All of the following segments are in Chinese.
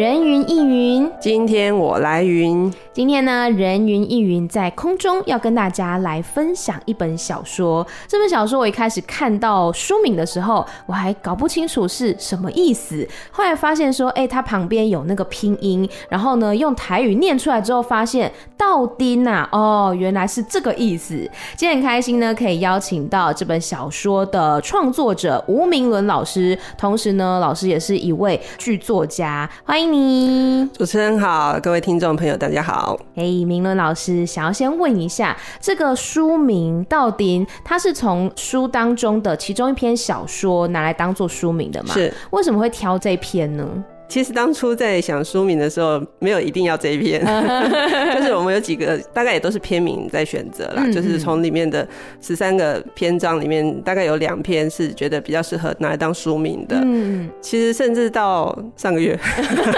人云亦云，今天我来云。今天呢，人云亦云在空中要跟大家来分享一本小说。这本小说我一开始看到书名的时候，我还搞不清楚是什么意思。后来发现说，哎、欸，它旁边有那个拼音，然后呢，用台语念出来之后，发现到丁呐，哦，原来是这个意思。今天很开心呢，可以邀请到这本小说的创作者吴明伦老师，同时呢，老师也是一位剧作家。欢迎你，主持人好，各位听众朋友，大家好。好，哎，明伦老师，想要先问一下，这个书名到底，它是从书当中的其中一篇小说拿来当做书名的吗？是，为什么会挑这篇呢？其实当初在想书名的时候，没有一定要这一篇，就是我们有几个大概也都是篇名在选择啦，嗯嗯，就是从里面的十三个篇章里面，大概有两篇是觉得比较适合拿来当书名的。嗯，其实甚至到上个月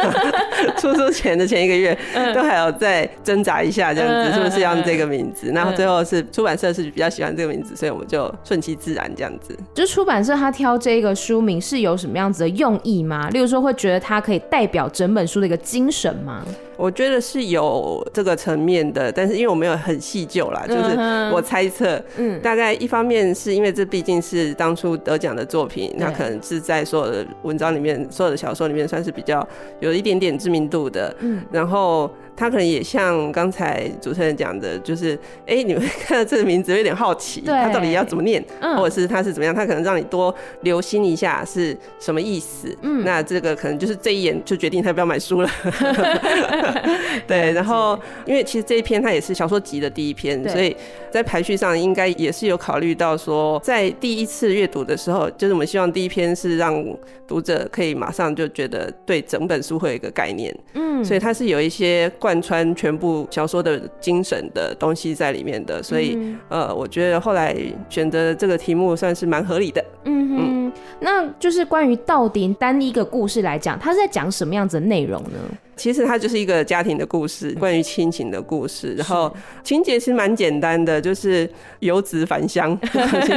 出书前的前一个月，都还有在挣扎一下，这样子是不是要用这个名字？然后最后是出版社是比较喜欢这个名字，所以我们就顺其自然这样子。就出版社他挑这个书名是有什么样子的用意吗？例如说会觉得他。可以代表整本书的一个精神吗？我觉得是有这个层面的，但是因为我没有很细究啦，就是我猜测，嗯，大概一方面是因为这毕竟是当初得奖的作品，那可能是在所有的文章里面、所有的小说里面算是比较有一点点知名度的，嗯，然后。他可能也像刚才主持人讲的，就是哎、欸，你们看到这个名字有点好奇，他到底要怎么念，嗯、或者是他是怎么样？他可能让你多留心一下是什么意思。嗯，那这个可能就是这一眼就决定他要不要买书了。对，然后因为其实这一篇它也是小说集的第一篇，所以在排序上应该也是有考虑到说，在第一次阅读的时候，就是我们希望第一篇是让读者可以马上就觉得对整本书会有一个概念。嗯，所以它是有一些。贯穿全部小说的精神的东西在里面的，所以、嗯、呃，我觉得后来选择这个题目算是蛮合理的。嗯哼，嗯，那就是关于到底单一个故事来讲，它是在讲什么样子的内容呢？其实它就是一个家庭的故事，关于亲情的故事。然后情节其实蛮简单的，就是游子返乡，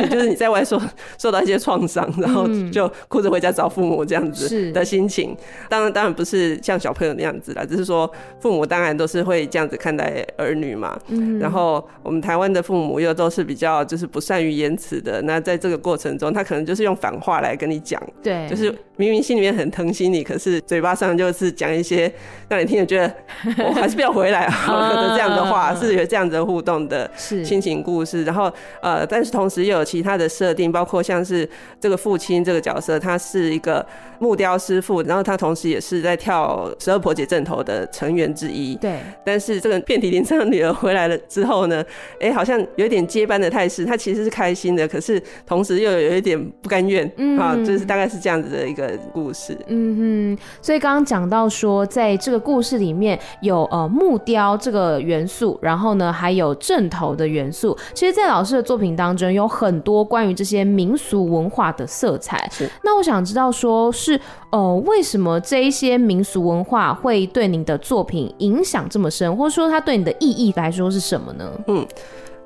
就是你在外受受到一些创伤，然后就哭着回家找父母这样子的心情。当然，当然不是像小朋友那样子啦，只是说父母当然都是会这样子看待儿女嘛。嗯然后我们台湾的父母又都是比较就是不善于言辞的，那在这个过程中，他可能就是用反话来跟你讲，对，就是明明心里面很疼惜你，可是嘴巴上就是讲一些。让你听着觉得我还是不要回来啊，或者这样的话是有这样子的互动的亲情故事。然后呃，但是同时又有其他的设定，包括像是这个父亲这个角色，他是一个木雕师傅，然后他同时也是在跳十二婆姐阵头的成员之一。对。但是这个遍体鳞伤的女儿回来了之后呢，哎，好像有一点接班的态势。他其实是开心的，可是同时又有一点不甘愿。嗯。啊，就是大概是这样子的一个故事。嗯哼。所以刚刚讲到说，在这个故事里面有呃木雕这个元素，然后呢还有阵头的元素。其实，在老师的作品当中，有很多关于这些民俗文化的色彩。那我想知道，说是呃为什么这一些民俗文化会对您的作品影响这么深，或者说它对你的意义来说是什么呢？嗯。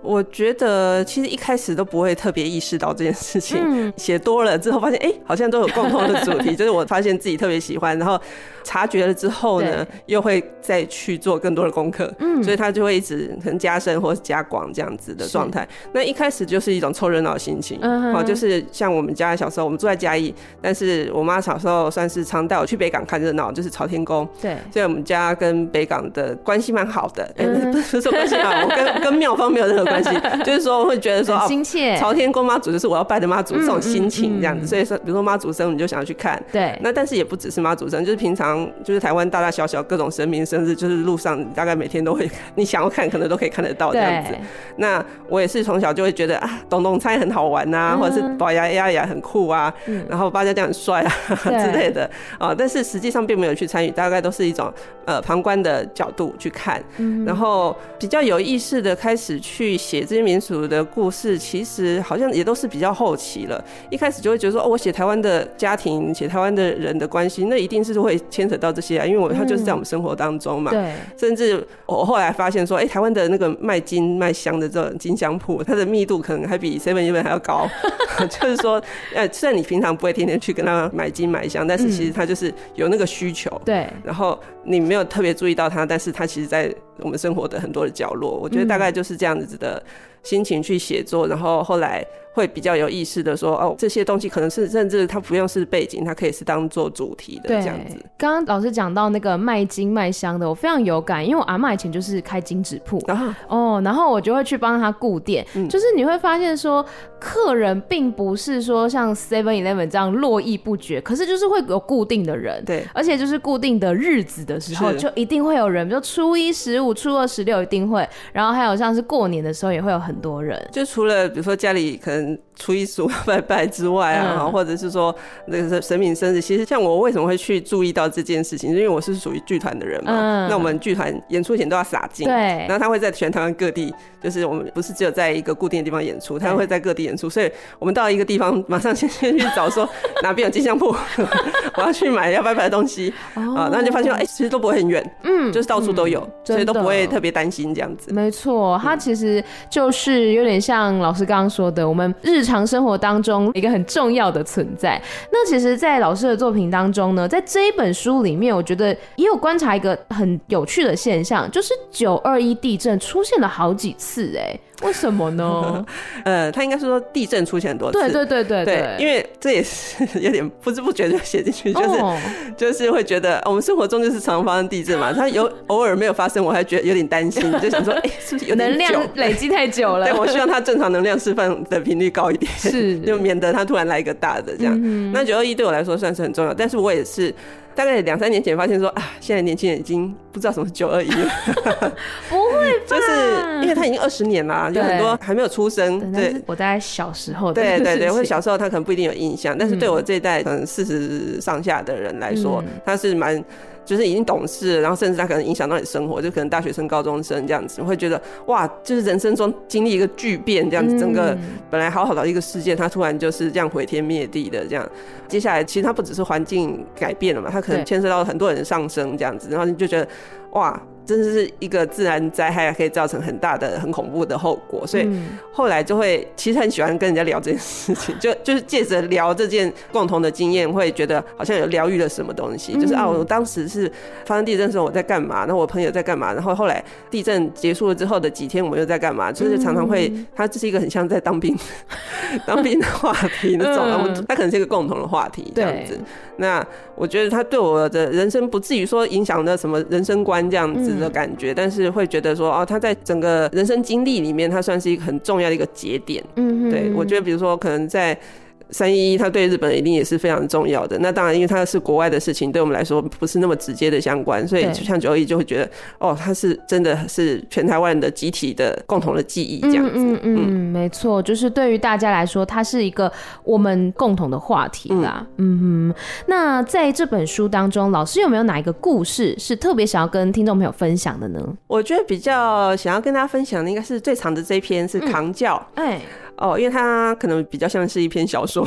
我觉得其实一开始都不会特别意识到这件事情，写多了之后发现，哎，好像都有共同的主题，就是我发现自己特别喜欢，然后察觉了之后呢，又会再去做更多的功课，嗯，所以他就会一直可能加深或是加广这样子的状态。那一开始就是一种凑热闹的心情，哦，就是像我们家小时候，我们住在嘉义，但是我妈小时候算是常带我去北港看热闹，就是朝天宫，对，所以我们家跟北港的关系蛮好的，哎，不是说关系好，我跟 跟庙方没有任何关系，就是说会觉得说亲切，朝天宫妈祖就是我要拜的妈祖，这种心情这样子。所以说，比如说妈祖生，你就想要去看。对。那但是也不只是妈祖生，就是平常就是台湾大大小小各种神明生日，就是路上大概每天都会，你想要看可能都可以看得到这样子。那我也是从小就会觉得啊，董董猜很好玩呐，或者是宝牙牙牙很酷啊，然后八家将很帅啊 之类的啊。但是实际上并没有去参与，大概都是一种呃旁观的角度去看。然后比较有意识的开始去。写这些民俗的故事，其实好像也都是比较后期了。一开始就会觉得说，哦，我写台湾的家庭，写台湾的人的关系，那一定是会牵扯到这些啊，因为我他就是在我们生活当中嘛。对。甚至我后来发现说，哎，台湾的那个卖金卖香的这种金香铺，它的密度可能还比 Seven Eleven 还要高。就是说，呃，虽然你平常不会天天去跟他买金买香，但是其实他就是有那个需求。对。然后你没有特别注意到它，但是它其实在我们生活的很多的角落，我觉得大概就是这样子的心情去写作，然后后来。会比较有意识的说哦，这些东西可能是甚至它不用是背景，它可以是当做主题的这样子。刚刚老师讲到那个卖金卖香的，我非常有感，因为我阿妈以前就是开金纸铺，然后哦，然后我就会去帮他顾店，嗯、就是你会发现说，客人并不是说像 Seven Eleven 这样络绎不绝，可是就是会有固定的人，对，而且就是固定的日子的时候，就一定会有人，比如初一、十五、初二、十六一定会，然后还有像是过年的时候也会有很多人，就除了比如说家里可能。初一十五拜拜之外啊，嗯、或者是说那个神明生日，其实像我为什么会去注意到这件事情，因为我是属于剧团的人嘛。嗯、那我们剧团演出前都要撒金，对。然后他会在全台湾各地，就是我们不是只有在一个固定的地方演出，他会在各地演出，所以我们到一个地方，马上先先去找说哪边有金香铺，我要去买要拜拜的东西啊。然后就发现哎、欸，其实都不会很远，嗯，就是到处都有，嗯、所以都不会特别担心这样子。没错，他其实就是有点像老师刚刚说的，我们日。常生活当中一个很重要的存在。那其实，在老师的作品当中呢，在这一本书里面，我觉得也有观察一个很有趣的现象，就是九二一地震出现了好几次，哎。为什么呢？呃，他应该是说地震出现很多次，对对对对因为这也是有点不知不觉就写进去，就是、oh. 就是会觉得我们生活中就是常常发生地震嘛，他有偶尔没有发生，我还觉得有点担心，就想说，哎、欸，是不是有点能量累积太久了？对，我希望他正常能量释放的频率高一点，是，就免得他突然来一个大的这样。嗯、那九二一对我来说算是很重要，但是我也是。大概两三年前发现说啊，现在年轻人已经不知道什么是九二一了。不会吧？就是因为他已经二十年了，有很多还没有出生。对，我大概小时候。对对对，或者小时候他可能不一定有印象，但是对我这一代可能四十上下的人来说，他是蛮。就是已经懂事，然后甚至他可能影响到你生活，就可能大学生、高中生这样子，会觉得哇，就是人生中经历一个巨变这样子，整个本来好好的一个世界，它突然就是这样毁天灭地的这样。接下来其实它不只是环境改变了嘛，它可能牵涉到很多人上升这样子，然后你就觉得哇。真的是一个自然灾害，可以造成很大的、很恐怖的后果，所以后来就会其实很喜欢跟人家聊这件事情，就就是借着聊这件共同的经验，会觉得好像有疗愈了什么东西。就是啊，我当时是发生地震的时候我在干嘛，然后我朋友在干嘛，然后后来地震结束了之后的几天我们又在干嘛，就是常常会，他这是一个很像在当兵 当兵的话题那种，他可能是一个共同的话题这样子。那我觉得他对我的人生不至于说影响的什么人生观这样子。的感觉，但是会觉得说，哦，他在整个人生经历里面，他算是一个很重要的一个节点。嗯哼，对，我觉得，比如说，可能在。三一一，它对日本一定也是非常重要的。那当然，因为它是国外的事情，对我们来说不是那么直接的相关，所以就像九二一就会觉得，哦，它是真的是全台湾的集体的共同的记忆这样子。嗯嗯，嗯，没错，就是对于大家来说，它是一个我们共同的话题啦。嗯，嗯哼，那在这本书当中，老师有没有哪一个故事是特别想要跟听众朋友分享的呢？我觉得比较想要跟大家分享的，应该是最长的这一篇是扛教。哎、嗯。哦，因为它可能比较像是一篇小说，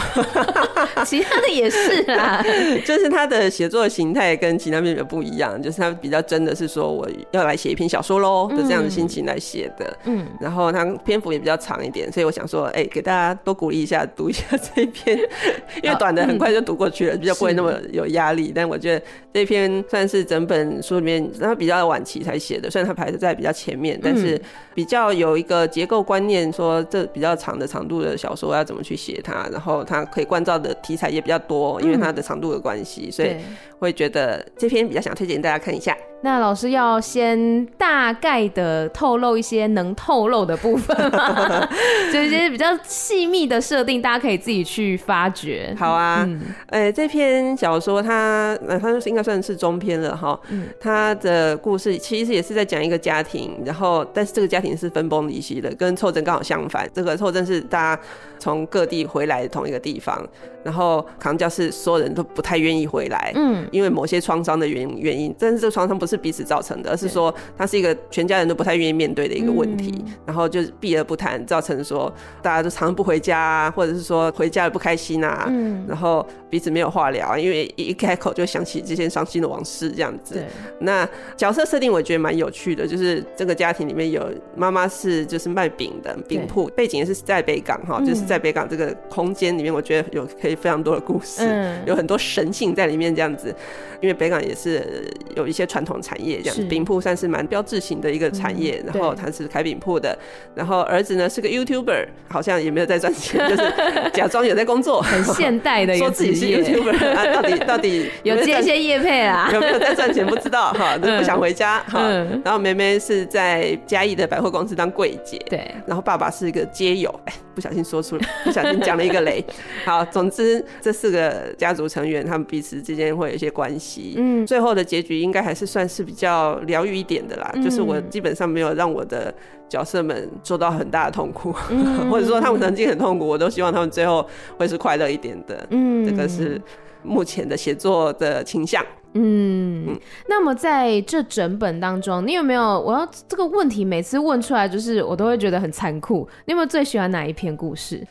其他的也是啊，就是他的写作形态跟其他编者不一样，就是他比较真的是说我要来写一篇小说喽的这样的心情来写的，嗯，然后他篇幅也比较长一点，所以我想说，哎、欸，给大家多鼓励一下，读一下这一篇，因为短的很快就读过去了，比较不会那么有压力。但我觉得这篇算是整本书里面，他比较晚期才写的，虽然他排在比较前面，但是比较有一个结构观念，说这比较长的。长度的小说要怎么去写它，然后它可以关照的题材也比较多，因为它的长度的关系，嗯、所以会觉得这篇比较想推荐大家看一下。那老师要先大概的透露一些能透露的部分吗？就一些比较细密的设定，大家可以自己去发掘。好啊，嗯、欸，这篇小说它，它应该算是中篇了哈。嗯，它的故事其实也是在讲一个家庭，然后但是这个家庭是分崩离析的，跟凑珍刚好相反。这个凑珍是大家从各地回来同一个地方，然后扛教室所有人都不太愿意回来，嗯，因为某些创伤的原原因，但是这个创伤不是彼此造成的，而是说它是一个全家人都不太愿意面对的一个问题，然后就是避而不谈，造成说大家都常常不回家啊，或者是说回家了不开心啊，嗯，然后彼此没有话聊，因为一开口就想起这些伤心的往事这样子。那角色设定我觉得蛮有趣的，就是这个家庭里面有妈妈是就是卖饼的饼铺，背景也是在北港哈，就是在北港这个空间里面，我觉得有可以。非常多的故事，嗯、有很多神性在里面，这样子。因为北港也是有一些传统产业，这样饼铺算是蛮标志性的一个产业。嗯、然后他是开饼铺的，然后儿子呢是个 YouTuber，好像也没有在赚钱，就是 假装有在工作，很现代的说自己是 YouTuber 啊，到底到底 有接一些业配啊？有没有在赚钱不知道哈，就不想回家哈。嗯、然后梅梅是在嘉义的百货公司当柜姐，对。然后爸爸是一个街友，哎，不小心说出来，不小心讲了一个雷。好，总之这四个家族成员他们彼此之间会有一些关系。嗯，最后的结局应该还是算是比较疗愈一点的啦。嗯、就是我基本上没有让我的角色们受到很大的痛苦，嗯、或者说他们曾经很痛苦，我都希望他们最后会是快乐一点的。嗯，这个是目前的写作的倾向。嗯，嗯，那么在这整本当中，你有没有？我要这个问题每次问出来，就是我都会觉得很残酷。你有没有最喜欢哪一篇故事？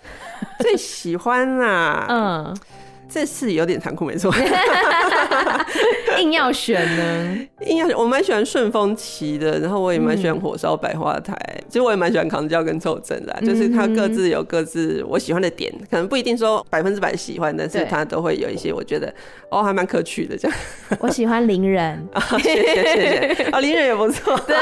最喜欢啊，嗯。这次有点残酷，没错。硬要选呢？硬要选，我蛮喜欢顺风旗的，然后我也蛮喜欢火烧百花台。嗯、其实我也蛮喜欢扛教跟凑正的，就是他各自有各自我喜欢的点，可能不一定说百分之百喜欢，但是他都会有一些我觉得哦还蛮可取的这样。我喜欢邻人，谢谢谢谢。哦，林人也不错，对，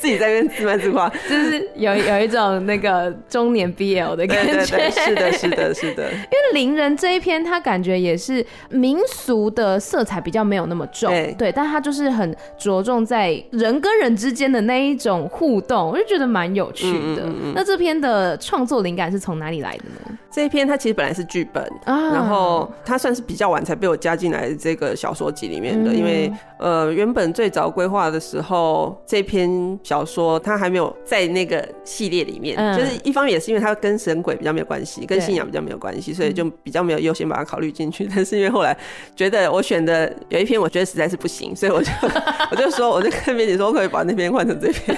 自己在那边自卖自夸，就是有有一种那个中年 BL 的感觉。对对对，是的，是的，是的。因为邻人这一篇他。感觉也是民俗的色彩比较没有那么重，对，对，但他就是很着重在人跟人之间的那一种互动，我就觉得蛮有趣的。嗯嗯嗯，那这篇的创作灵感是从哪里来的呢？这一篇它其实本来是剧本，啊、然后它算是比较晚才被我加进来这个小说集里面的，嗯、因为呃原本最早规划的时候，这篇小说它还没有在那个系列里面，嗯、就是一方面也是因为它跟神鬼比较没有关系，跟信仰比较没有关系，所以就比较没有优先把它考虑进去。但是因为后来觉得我选的有一片我觉得实在是不行，所以我就 我就说我就跟编辑说我可以把那篇换成这篇，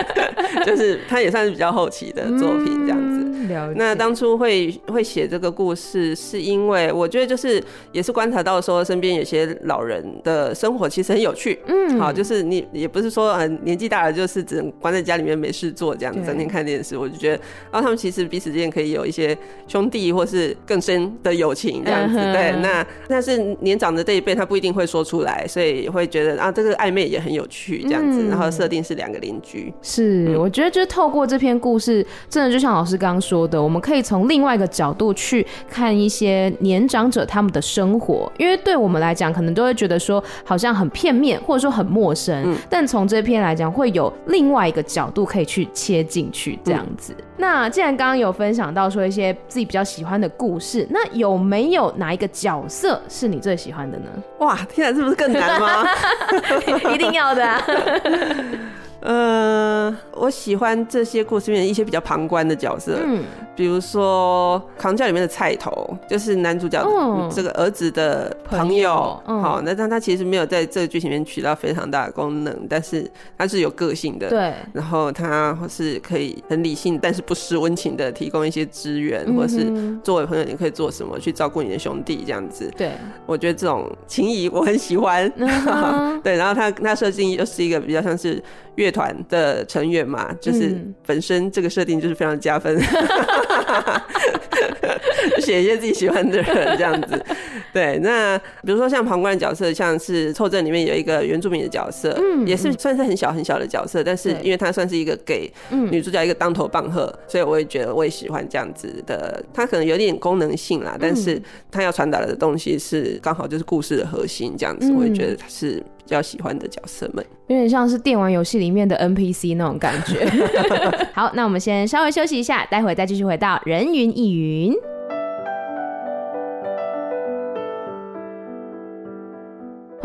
就是它也算是比较后期的作品这样子。那当初会。会写这个故事，是因为我觉得就是也是观察到说身边有些老人的生活其实很有趣，嗯，好，就是你也不是说很年纪大了就是只能关在家里面没事做这样子，整天看电视。我就觉得，然后他们其实彼此之间可以有一些兄弟或是更深的友情这样子。对，那但是年长的这一辈他不一定会说出来，所以会觉得啊这个暧昧也很有趣这样子。然后设定是两个邻居，是我觉得就是透过这篇故事，真的就像老师刚刚说的，我们可以从另外一个角度去看一些年长者他们的生活，因为对我们来讲，可能都会觉得说好像很片面，或者说很陌生。嗯、但从这篇来讲，会有另外一个角度可以去切进去，这样子。嗯、那既然刚刚有分享到说一些自己比较喜欢的故事，那有没有哪一个角色是你最喜欢的呢？哇，天哪，这不是更难吗？一定要的啊。呃，我喜欢这些故事里面一些比较旁观的角色，嗯，比如说《扛教》里面的菜头，就是男主角这个儿子的朋友，好，那但他其实没有在这个剧情里面起到非常大的功能，但是他是有个性的，对，然后他是可以很理性，但是不失温情的提供一些资源，或者是作为朋友你可以做什么去照顾你的兄弟这样子，对，我觉得这种情谊我很喜欢，对，然后他他设计又是一个比较像是乐。团的成员嘛，就是本身这个设定就是非常加分，写一些自己喜欢的人这样子。对，那比如说像旁观的角色，像是凑正里面有一个原住民的角色，嗯，也是算是很小很小的角色，但是因为他算是一个给女主角一个当头棒喝，所以我也觉得我也喜欢这样子的。他可能有点功能性啦，但是他要传达的东西是刚好就是故事的核心这样子，我也觉得他是。比较喜欢的角色们，有点像是电玩游戏里面的 NPC 那种感觉。好，那我们先稍微休息一下，待会再继续回到人云亦云。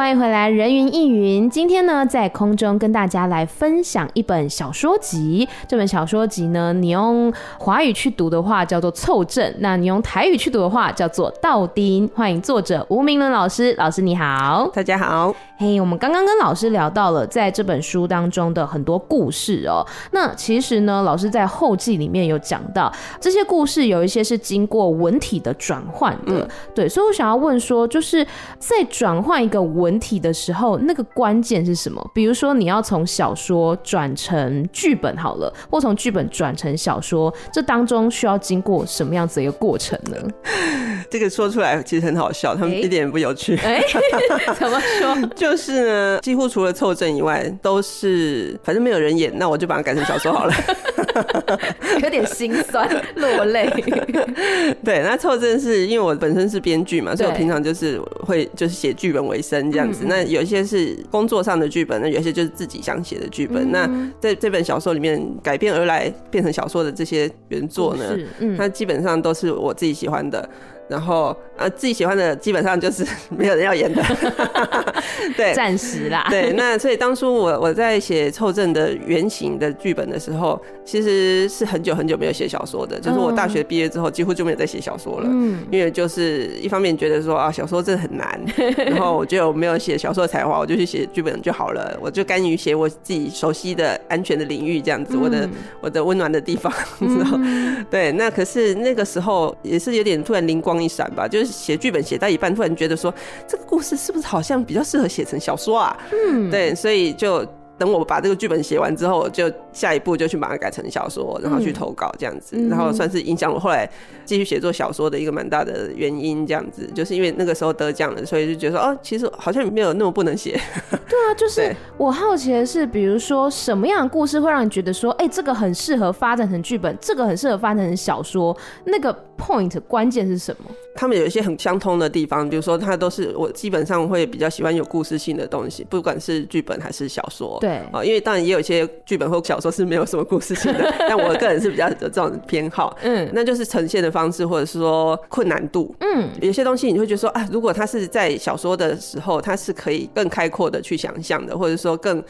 欢迎回来，人云亦云。今天呢，在空中跟大家来分享一本小说集。这本小说集呢，你用华语去读的话叫做《凑正》，那你用台语去读的话叫做《道丁》。欢迎作者吴明伦老师，老师你好，大家好。嘿，我们刚刚跟老师聊到了在这本书当中的很多故事哦。那其实呢，老师在后记里面有讲到，这些故事有一些是经过文体的转换的。嗯、对，所以我想要问说，就是在转换一个文体的时候，那个关键是什么？比如说，你要从小说转成剧本好了，或从剧本转成小说，这当中需要经过什么样子的一个过程呢？这个说出来其实很好笑，他们一点也不有趣。哎、欸，怎么说？就是呢，几乎除了凑正以外，都是反正没有人演，那我就把它改成小说好了。有点心酸，落泪。对，那凑正是因为我本身是编剧嘛，所以我平常就是会就是写剧本为生这样子。嗯、那有一些是工作上的剧本，那有一些就是自己想写的剧本。嗯、那在这本小说里面改编而来变成小说的这些原作呢，嗯、它基本上都是我自己喜欢的。然后呃，自己喜欢的基本上就是 没有人要演的，对，暂时啦。对，那所以当初我我在写凑正的原型的剧本的时候，其实是很久很久没有写小说的，就是我大学毕业之后几乎就没有再写小说了，嗯，因为就是一方面觉得说啊，小说真的很难，然后我就没有写小说的才华，我就去写剧本就好了，我就甘于写我自己熟悉的安全的领域这样子，我的我的温暖的地方，知道？对，那可是那个时候也是有点突然灵光。一闪吧，就是写剧本写到一半，突然觉得说这个故事是不是好像比较适合写成小说啊？嗯，对，所以就。等我把这个剧本写完之后，就下一步就去把它改成小说，然后去投稿这样子，嗯、然后算是影响我后来继续写作小说的一个蛮大的原因。这样子，就是因为那个时候得奖了，所以就觉得说，哦，其实好像没有那么不能写。对啊，就是我好奇的是，比如说什么样的故事会让你觉得说，哎、欸，这个很适合发展成剧本，这个很适合发展成小说，那个 point 关键是什么？他们有一些很相通的地方，比如说，它都是我基本上会比较喜欢有故事性的东西，不管是剧本还是小说。对。啊，因为当然也有一些剧本或小说是没有什么故事性的，但我个人是比较有这种偏好，嗯，那就是呈现的方式或者是说困难度，嗯，有些东西你会觉得说啊，如果它是在小说的时候，它是可以更开阔的去想象的，或者说更。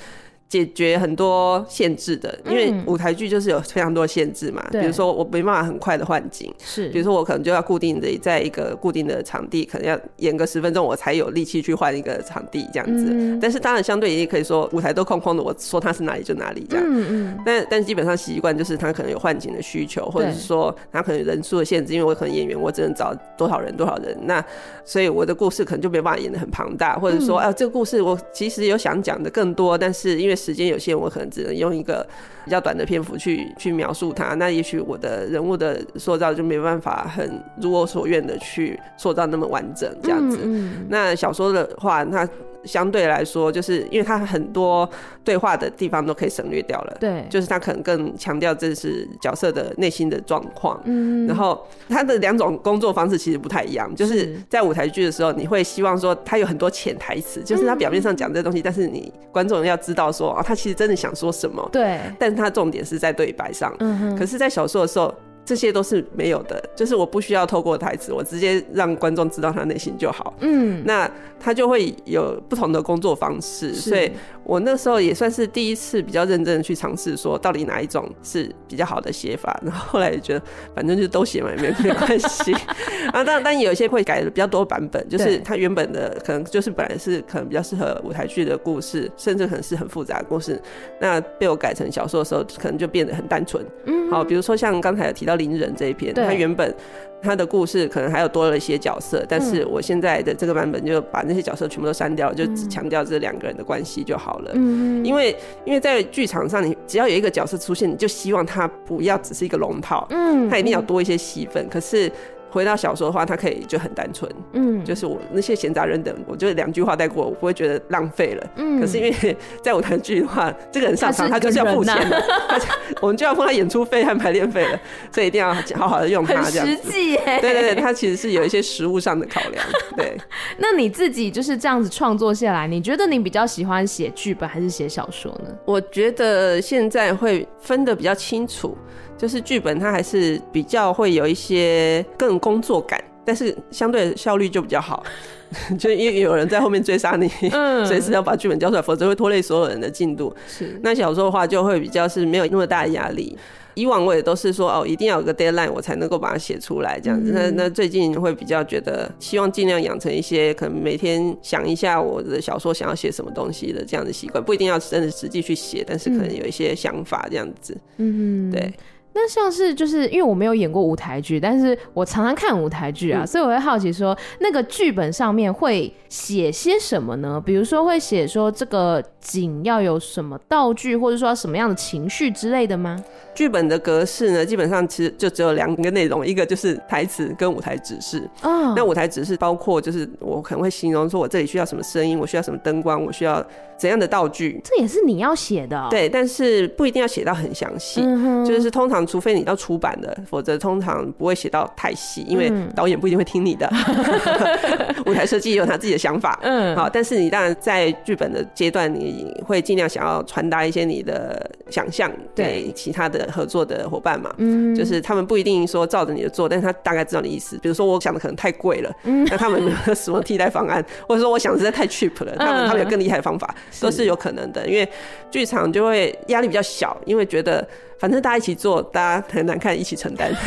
解决很多限制的，因为舞台剧就是有非常多限制嘛。嗯、比如说我没办法很快的换景，是。比如说我可能就要固定的在一个固定的场地，可能要演个十分钟，我才有力气去换一个场地这样子。嗯、但是当然相对也可以说舞台都空空的，我说它是哪里就哪里这样。嗯嗯。但但基本上习惯就是他可能有换景的需求，或者是说他可能有人数的限制，因为我可能演员我只能找多少人多少人，那所以我的故事可能就没办法演的很庞大，或者说啊、呃、这个故事我其实有想讲的更多，但是因为时间有限，我可能只能用一个比较短的篇幅去去描述它。那也许我的人物的塑造就没办法很如我所愿的去塑造那么完整这样子。嗯嗯。那小说的话，那。相对来说，就是因为它很多对话的地方都可以省略掉了，对，就是它可能更强调这是角色的内心的状况，嗯，然后它的两种工作方式其实不太一样，就是在舞台剧的时候，你会希望说他有很多潜台词，就是他表面上讲这东西，但是你观众要知道说啊，他其实真的想说什么，对，但是它重点是在对白上，嗯，可是，在小说的时候。这些都是没有的，就是我不需要透过台词，我直接让观众知道他内心就好。嗯，那他就会有不同的工作方式，所以我那时候也算是第一次比较认真的去尝试说，到底哪一种是比较好的写法。然后后来也觉得，反正就都写嘛，也没没关系。啊，当然，但有一些会改的比较多版本，就是他原本的可能就是本来是可能比较适合舞台剧的故事，甚至可能是很复杂的故事，那被我改成小说的时候，可能就变得很单纯。嗯，好，比如说像刚才有提到。邻人这一篇，他原本他的故事可能还有多了一些角色，但是我现在的这个版本就把那些角色全部都删掉了，就只强调这两个人的关系就好了。嗯，因为因为在剧场上，你只要有一个角色出现，你就希望他不要只是一个龙套，嗯，他一定要多一些戏份。可是。回到小说的话，它可以就很单纯，嗯，就是我那些闲杂人等，我就两句话带过，我不会觉得浪费了，嗯。可是因为在舞台剧的话，这个人上场他就是要付钱的，他我们就要付他演出费和排练费了，所以一定要好好的用它这样子。实际耶，对对对，他其实是有一些实物上的考量。对，那你自己就是这样子创作下来，你觉得你比较喜欢写剧本还是写小说呢？我觉得现在会分得比较清楚。就是剧本，它还是比较会有一些更工作感，但是相对效率就比较好。就因为有人在后面追杀你，嗯，随时要把剧本交出来，否则会拖累所有人的进度。是，那小说的话就会比较是没有那么大的压力。以往我也都是说哦，一定要有个 deadline 我才能够把它写出来这样子。嗯、那那最近会比较觉得，希望尽量养成一些可能每天想一下我的小说想要写什么东西的这样的习惯，不一定要真的实际去写，但是可能有一些想法这样子。嗯，对。那像是就是因为我没有演过舞台剧，但是我常常看舞台剧啊，嗯、所以我会好奇说，那个剧本上面会写些什么呢？比如说会写说这个景要有什么道具，或者说什么样的情绪之类的吗？剧本的格式呢，基本上其实就只有两个内容，一个就是台词跟舞台指示。哦，那舞台指示包括就是我可能会形容说我这里需要什么声音，我需要什么灯光，我需要怎样的道具。这也是你要写的哦？对，但是不一定要写到很详细，嗯，就是通常除非你要出版的，否则通常不会写到太细，因为导演不一定会听你的。嗯、舞台设计也有他自己的想法，嗯，好，但是你当然在剧本的阶段，你会尽量想要传达一些你的想象给其他的合作的伙伴嘛，嗯，就是他们不一定说照着你的做，但是他大概知道你意思。比如说我想的可能太贵了，嗯，那他们没有什么替代方案，或者说我想的实在太 cheap 了，他们他们有更厉害的方法，都是有可能的。因为剧场就会压力比较小，因为觉得。反正大家一起做，大家很难看，一起承担。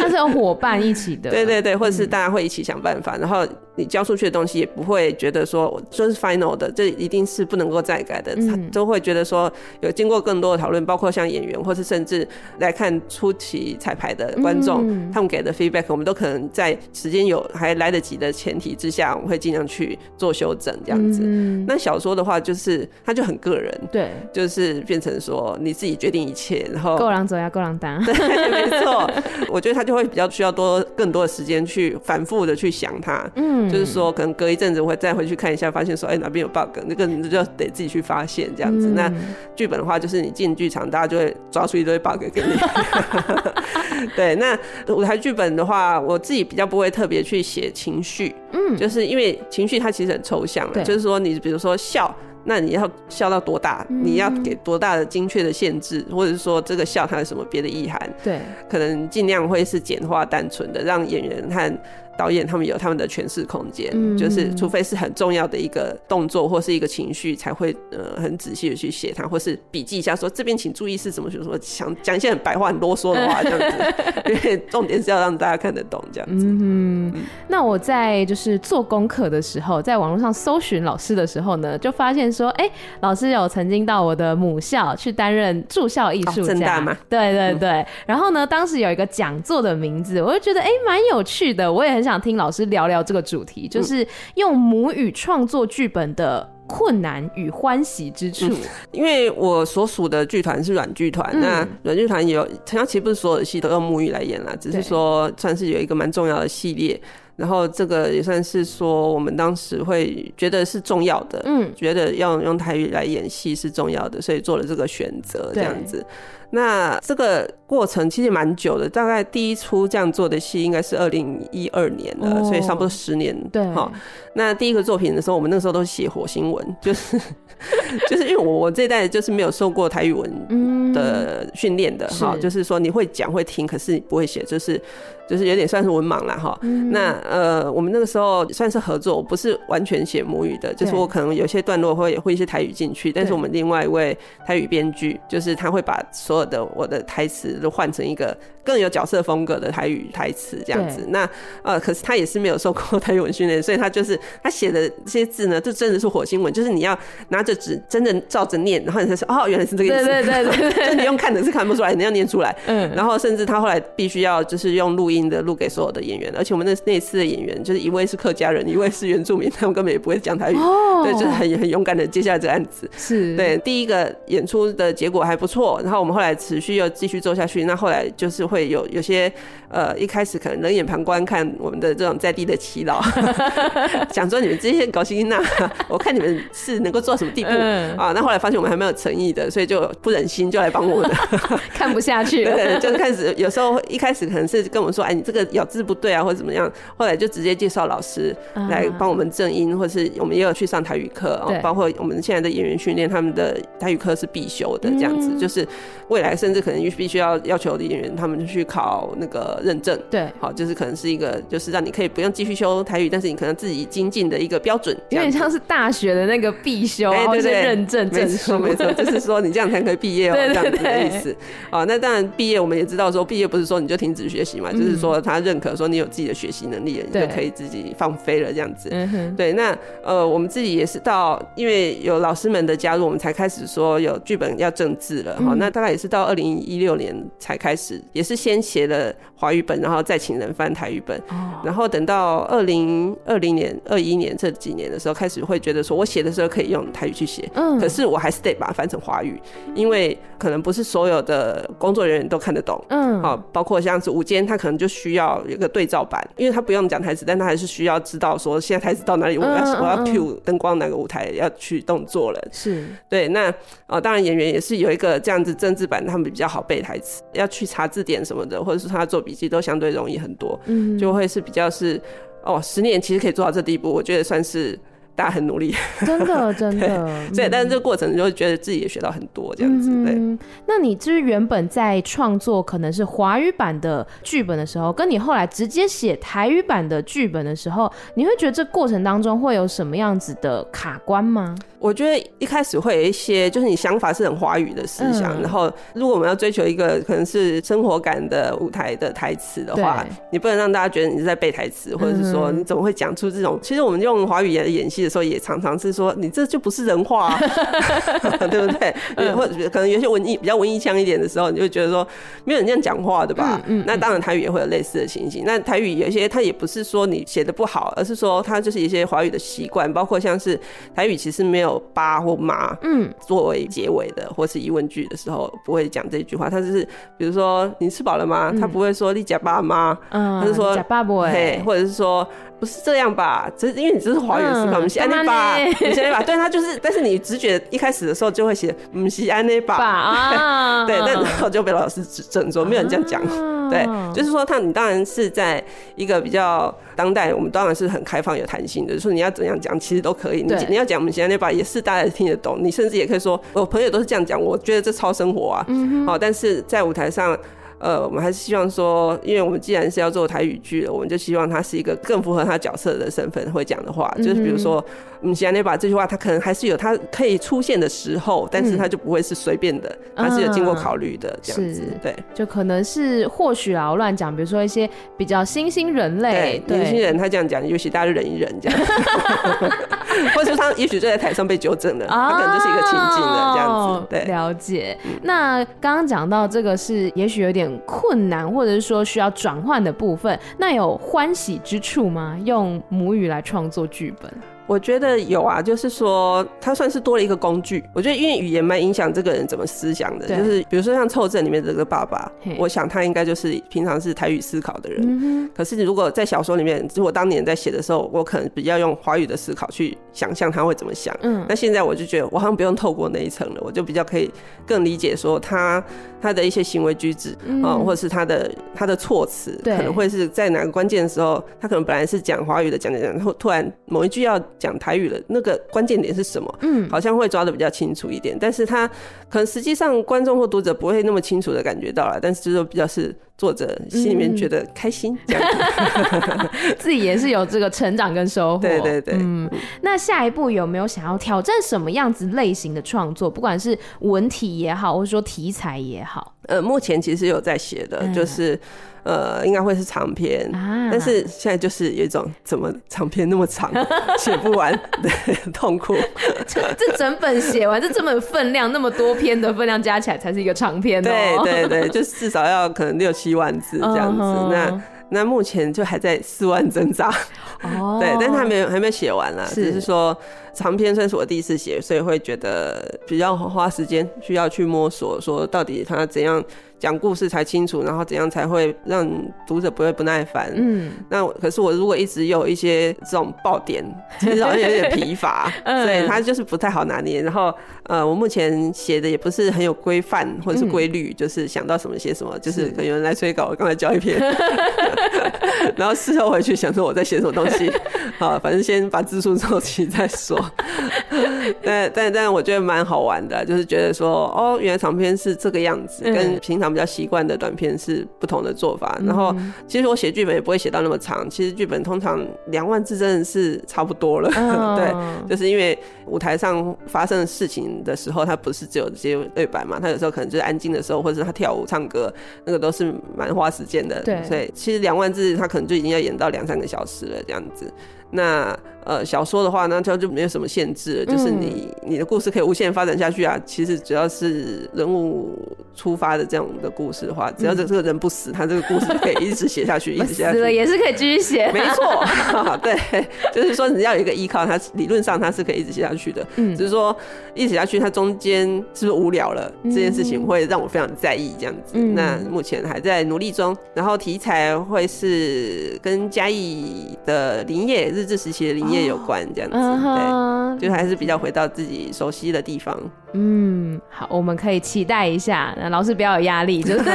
他是有伙伴一起的，对对对，或者是大家会一起想办法，然后你交出去的东西也不会觉得说就是 final 的，这一定是不能够再改的，嗯、都会觉得说有经过更多的讨论，包括像演员，或是甚至来看初期彩排的观众，嗯、他们给的 feedback，我们都可能在时间有还来得及的前提之下，我们会尽量去做修正，这样子。嗯、那小说的话，就是它就很个人，对，就是变成说你自己决定。然后够狼走呀，够狼当，对，没错。我觉得他就会比较需要多更多的时间去反复的去想它，嗯，就是说可能隔一阵子我会再回去看一下，发现说哎哪边有 bug，那个你就得自己去发现这样子。嗯、那剧本的话，就是你进剧场，大家就会抓出一堆 bug 给你。对，那舞台剧本的话，我自己比较不会特别去写情绪，嗯，就是因为情绪它其实很抽象的，就是说你比如说笑。那你要笑到多大？你要给多大的精确的限制，或者是说这个笑它有什么别的意涵？对，可能尽量会是简化单纯的，让演员和。导演他们有他们的诠释空间，嗯、就是除非是很重要的一个动作或是一个情绪，才会呃很仔细的去写它，或是笔记一下说这边请注意是什么，就是说想讲一些很白话、很啰嗦的话 这样子，因为重点是要让大家看得懂这样子。嗯，那我在就是做功课的时候，在网络上搜寻老师的时候呢，就发现说，哎、欸，老师有曾经到我的母校去担任驻校艺术家，政大吗？对对对。嗯、然后呢，当时有一个讲座的名字，我就觉得哎蛮、欸、有趣的，我也很。很想听老师聊聊这个主题，就是用母语创作剧本的困难与欢喜之处。嗯、因为我所属的剧团是软剧团，嗯、那软剧团有，其实不是所有的戏都用母语来演啦，只是说算是有一个蛮重要的系列。然后这个也算是说，我们当时会觉得是重要的，嗯，觉得要用台语来演戏是重要的，所以做了这个选择，这样子。那这个过程其实蛮久的，大概第一出这样做的戏应该是二零一二年的，哦、所以差不多十年。对，好。那第一个作品的时候，我们那个时候都是写火星文，就是 就是因为我我这一代就是没有受过台语文的训练的哈，嗯、就是说你会讲会听，可是你不会写，就是就是有点算是文盲了哈。嗯、那呃，我们那个时候算是合作，不是完全写母语的，就是我可能有些段落会会一些台语进去，但是我们另外一位台语编剧，就是他会把所有的我的台词都就换成一个更有角色风格的台语台词这样子，那呃，可是他也是没有受过台语文训练，所以他就是他写的这些字呢，就真的是火星文，就是你要拿着纸真的照着念，然后你才说哦，原来是这个意思，对对对 就你用看的是看不出来，你要念出来，嗯，然后甚至他后来必须要就是用录音的录给所有的演员，而且我们那那次的演员就是一位是客家人，一位是原住民，他们根本也不会讲台语，哦，对，就是很很勇敢的接下来这个案子，是。对第一个演出的结果还不错，然后我们后来。持续又继续做下去，那后来就是会有有些呃，一开始可能冷眼旁观看我们的这种在地的祈祷，想说你们这些高薪呐，我看你们是能够做什么地步、嗯、啊？那后来发现我们还蛮有诚意的，所以就不忍心就来帮我们，看不下去了。对，就是开始有时候一开始可能是跟我们说，哎，你这个咬字不对啊，或者怎么样。后来就直接介绍老师来帮我们正音，或是我们也有去上台语课，包括我们现在的演员训练，他们的台语课是必修的，这样子。就是未来甚至可能必须要要求的演员他们去考那个认证。对，好，就是可能是一个，就是让你可以不用继续修台语，但是你可能自己精进的一个标准，有点像是大学的那个必修，然后是认证证书。没错，就是说你这样才可以毕业哦，这样子的意思。啊，那当然毕业我们也知道说毕业不是说你就停止学习嘛，就是说他认可说你有自己的学习能力了，你就可以自己放飞了这样子。嗯对，那呃我们自己也是到，因为有老师们的加入，我们才开始说有剧本要政治了。好，那大概也是到二零一六年才开始，也是先写了华语本，然后再请人翻台语本，然后等到二零二零年、二一年这几年的时候，开始会觉得说我写的时候可以用台语去写，嗯可是我还是得把它翻成华语，因为可能不是所有的工作人员都看得懂。嗯，好，包括像是午间，他可能就需要一个对照版，因为他不用讲台词，但他还是需要知道说现在台词到哪里，我要我要 cue 灯光哪个舞台要去动作了。是对，那呃，当然演员也是有一个这样子政治版，他们比较好背台词，要去查字典什么的，或者是他做笔记都相对容易很多。嗯，就会是比较是哦，十年其实可以做到这地步，我觉得算是。大家很努力，真的真的。对，但是这个过程就会觉得自己也学到很多这样子。对，那你就是原本在创作可能是华语版的剧本的时候，跟你后来直接写台语版的剧本的时候，你会觉得这过程当中会有什么样子的卡关吗？我觉得一开始会有一些，就是你想法是很华语的思想，然后如果我们要追求一个可能是生活感的舞台的台词的话，你不能让大家觉得你是在背台词，或者是说你怎么会讲出这种？其实我们用华语演演戏。的时候也常常是说，你这就不是人话，啊，对不对？或者可能有些文艺比较文艺腔一点的时候，你就觉得说没有人这样讲话的吧？嗯，嗯，那当然台语也会有类似的情形。那台语有一些，它也不是说你写的不好，而是说它就是一些华语的习惯，包括像是台语其实没有爸或妈，嗯，作为结尾的或是疑问句的时候不会讲这句话，他就是比如说你吃饱了吗？他不会说你假爸妈，嗯，他是说假爸不会，或者是说。不是这样吧？只是因为你只是华语思考，我们写安内吧，你写安吧，对他就是，但是你直觉一开始的时候就会写，不是安内吧，对，但然后就被老师指正说没有人这样讲，对，就是说他你当然是在一个比较当代，我们当然是很开放有弹性的，就是说你要怎样讲其实都可以，你你要讲我们现在那把也是大家听得懂，你甚至也可以说我朋友都是这样讲，我觉得这超生活啊，好，但是在舞台上。呃，我们还是希望说，因为我们既然是要做台语剧了，我们就希望他是一个更符合他角色的身份会讲的话，就是比如说，你现在那把这句话，他可能还是有他可以出现的时候，但是他就不会是随便的，他是有经过考虑的这样子，对，就可能是或许啊，我乱讲，比如说一些比较新兴人类，对，新兴人他这样讲，也许大家就忍一忍这样，或者说他也许就在台上被纠正了，他可能就是一个情境了这样子，对，了解。那刚刚讲到这个是，也许有点。困难，或者是说需要转换的部分，那有欢喜之处吗？用母语来创作剧本。我觉得有啊，就是说它算是多了一个工具。我觉得因为语言蛮影响这个人怎么思想的，就是比如说像凑镇里面这个爸爸，我想他应该就是平常是台语思考的人。可是如果在小说里面，如果当年在写的时候，我可能比较用华语的思考去想象他会怎么想。嗯，那现在我就觉得我好像不用透过那一层了，我就比较可以更理解说他他的一些行为举止啊，或者是他的他的措辞，可能会是在哪个关键的时候，他可能本来是讲华语的，讲讲讲，然后突然某一句要。讲台语了那个关键点是什么？嗯，好像会抓的比较清楚一点，但是他可能实际上观众或读者不会那么清楚的感觉到了，但是就是比较是作者心里面觉得开心，这样子，嗯、自己也是有这个成长跟收获。对对对，嗯，那下一步有没有想要挑战什么样子类型的创作？不管是文体也好，或者说题材也好，呃，目前其实有在写的，就是。呃，应该会是长篇，啊、但是现在就是有一种怎么长篇那么长，写不完 的痛苦。这这整本写完，这这本分量那么多篇的分量加起来才是一个长篇哦。对对对，就至少要可能六七万字这样子。Uh huh. 那那目前就还在四万挣扎。哦，对，但是还没有还没有写完啦，只是说长篇算是我第一次写，所以会觉得比较花时间，需要去摸索，说到底他怎样。讲故事才清楚，然后怎样才会让读者不会不耐烦？嗯，那可是我如果一直有一些这种爆点，其实好像有点疲乏，嗯、所以他就是不太好拿捏。然后呃，我目前写的也不是很有规范或者是规律，嗯、就是想到什么写什么，就是可能有人来催稿，我刚才交一篇，然后事后回去想说我在写什么东西，好，反正先把字数凑齐再说。但但但我觉得蛮好玩的，就是觉得说哦，原来长篇是这个样子，跟平常。比较习惯的短篇是不同的做法，然后其实我写剧本也不会写到那么长，其实剧本通常两万字真的是差不多了。Oh. 对，就是因为舞台上发生的事情的时候，它不是只有这些对白嘛，它有时候可能就是安静的时候，或者是他跳舞唱歌，那个都是蛮花时间的。对，所以其实两万字他可能就已经要演到两三个小时了，这样子。那呃，小说的话呢，它就没有什么限制，就是你你的故事可以无限发展下去啊。其实只要是人物出发的这样的故事的话，只要这这个人不死，他这个故事可以一直写下去，一直写下去。死了也是可以继续写。没错，对，就是说你要有一个依靠，它理论上它是可以一直写下去的。嗯，只是说一直写下去，它中间是不是无聊了？这件事情会让我非常在意，这样子。那目前还在努力中，然后题材会是跟嘉义的林业日治时期的林业有关，这样子，哦、对，就还是比较回到自己熟悉的地方。嗯，好，我们可以期待一下。那老师不要有压力，就是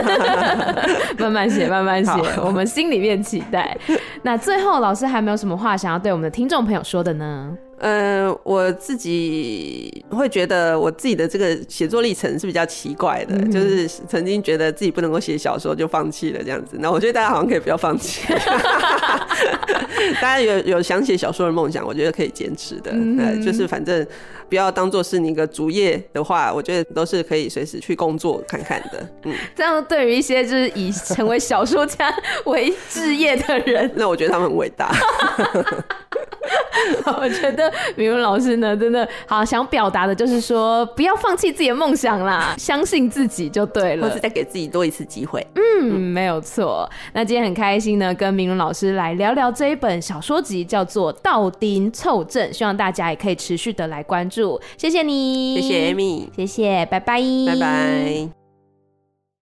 慢慢写，慢慢写，我们心里面期待。那最后，老师还没有什么话想要对我们的听众朋友说的呢？呃，我自己会觉得我自己的这个写作历程是比较奇怪的，嗯、就是曾经觉得自己不能够写小说就放弃了这样子。那我觉得大家好像可以不要放弃，大家有有想写小说的梦想，我觉得可以坚持的。嗯、呃，就是反正不要当做是你一个主业的话，我觉得都是可以随时去工作看看的。嗯，这样对于一些就是以成为小说家为置业的人，那我觉得他们很伟大。我觉得明文老师呢，真的好想表达的就是说，不要放弃自己的梦想啦，相信自己就对了，或是再给自己多一次机会。嗯，嗯没有错。那今天很开心呢，跟明文老师来聊聊这一本小说集，叫做《道丁凑正》，希望大家也可以持续的来关注。谢谢你，谢谢 Amy，谢谢，拜拜，拜拜。